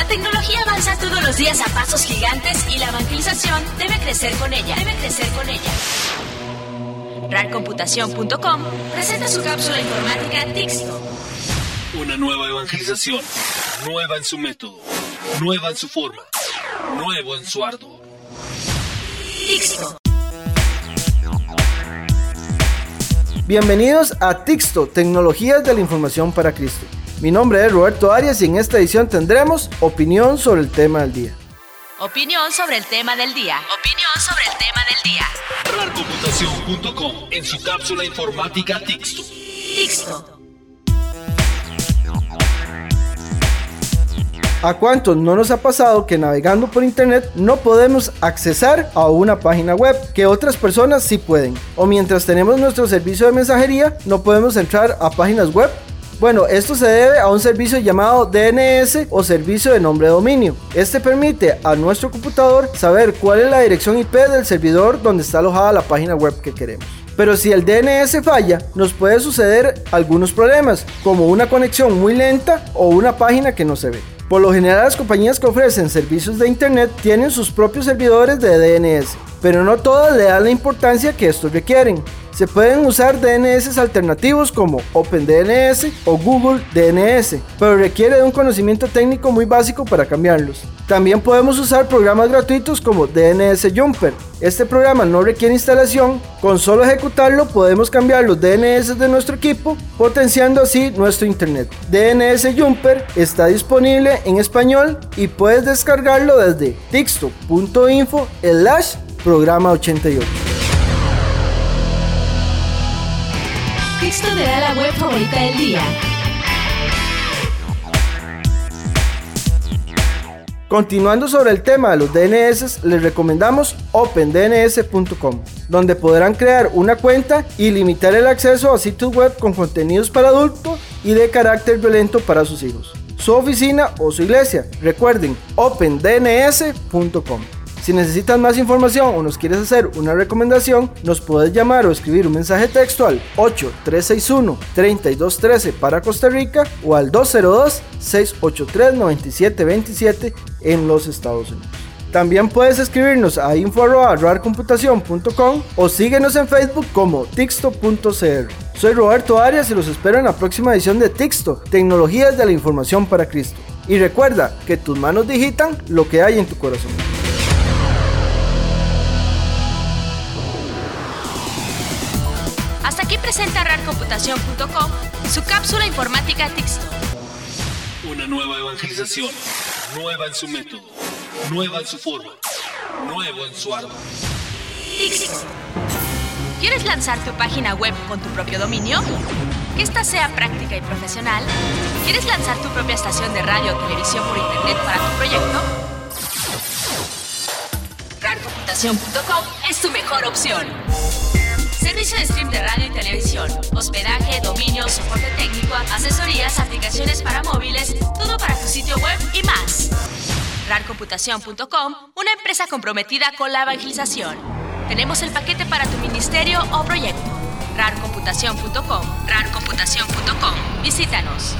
La tecnología avanza todos los días a pasos gigantes y la evangelización debe crecer con ella. Debe crecer con ella. RARComputación.com presenta su cápsula informática Tixto. Una nueva evangelización, nueva en su método, nueva en su forma, nuevo en su arduo. Tixto. Bienvenidos a Tixto, Tecnologías de la Información para Cristo. Mi nombre es Roberto Arias y en esta edición tendremos opinión sobre el tema del día. Opinión sobre el tema del día. Opinión sobre el tema del día. RARComputación.com en su cápsula informática Tixto. Tixto. ¿A cuántos no nos ha pasado que navegando por internet no podemos accesar a una página web que otras personas sí pueden? O mientras tenemos nuestro servicio de mensajería no podemos entrar a páginas web bueno, esto se debe a un servicio llamado DNS o servicio de nombre de dominio. Este permite a nuestro computador saber cuál es la dirección IP del servidor donde está alojada la página web que queremos. Pero si el DNS falla, nos puede suceder algunos problemas, como una conexión muy lenta o una página que no se ve. Por lo general las compañías que ofrecen servicios de Internet tienen sus propios servidores de DNS, pero no todas le dan la importancia que estos requieren. Se pueden usar DNS alternativos como OpenDNS o Google DNS, pero requiere de un conocimiento técnico muy básico para cambiarlos. También podemos usar programas gratuitos como DNS Jumper. Este programa no requiere instalación, con solo ejecutarlo podemos cambiar los DNS de nuestro equipo, potenciando así nuestro internet. DNS Jumper está disponible en español y puedes descargarlo desde tixto.info programa 88. Tixto te da la web favorita del día. Continuando sobre el tema de los DNS, les recomendamos opendns.com, donde podrán crear una cuenta y limitar el acceso a sitios web con contenidos para adultos y de carácter violento para sus hijos, su oficina o su iglesia. Recuerden, opendns.com. Si necesitas más información o nos quieres hacer una recomendación, nos puedes llamar o escribir un mensaje textual 8361-3213 para Costa Rica o al 202-683-9727 en los Estados Unidos. También puedes escribirnos a info.rarcomputación.com o síguenos en Facebook como tixto.cr. Soy Roberto Arias y los espero en la próxima edición de Tixto, Tecnologías de la Información para Cristo. Y recuerda que tus manos digitan lo que hay en tu corazón. Presenta rarcomputación.com su cápsula informática Tixto. Una nueva evangelización, nueva en su método, nueva en su forma, nuevo en su arma. Tixto. ¿Quieres lanzar tu página web con tu propio dominio? Que esta sea práctica y profesional. ¿Quieres lanzar tu propia estación de radio o televisión por internet para tu proyecto? Rarcomputación.com es tu mejor opción. Servicio de stream de radio y televisión, hospedaje, dominio, soporte técnico, asesorías, aplicaciones para móviles, todo para tu sitio web y más. RARComputación.com, una empresa comprometida con la evangelización. Tenemos el paquete para tu ministerio o proyecto. RARComputación.com, RARComputación.com. Visítanos.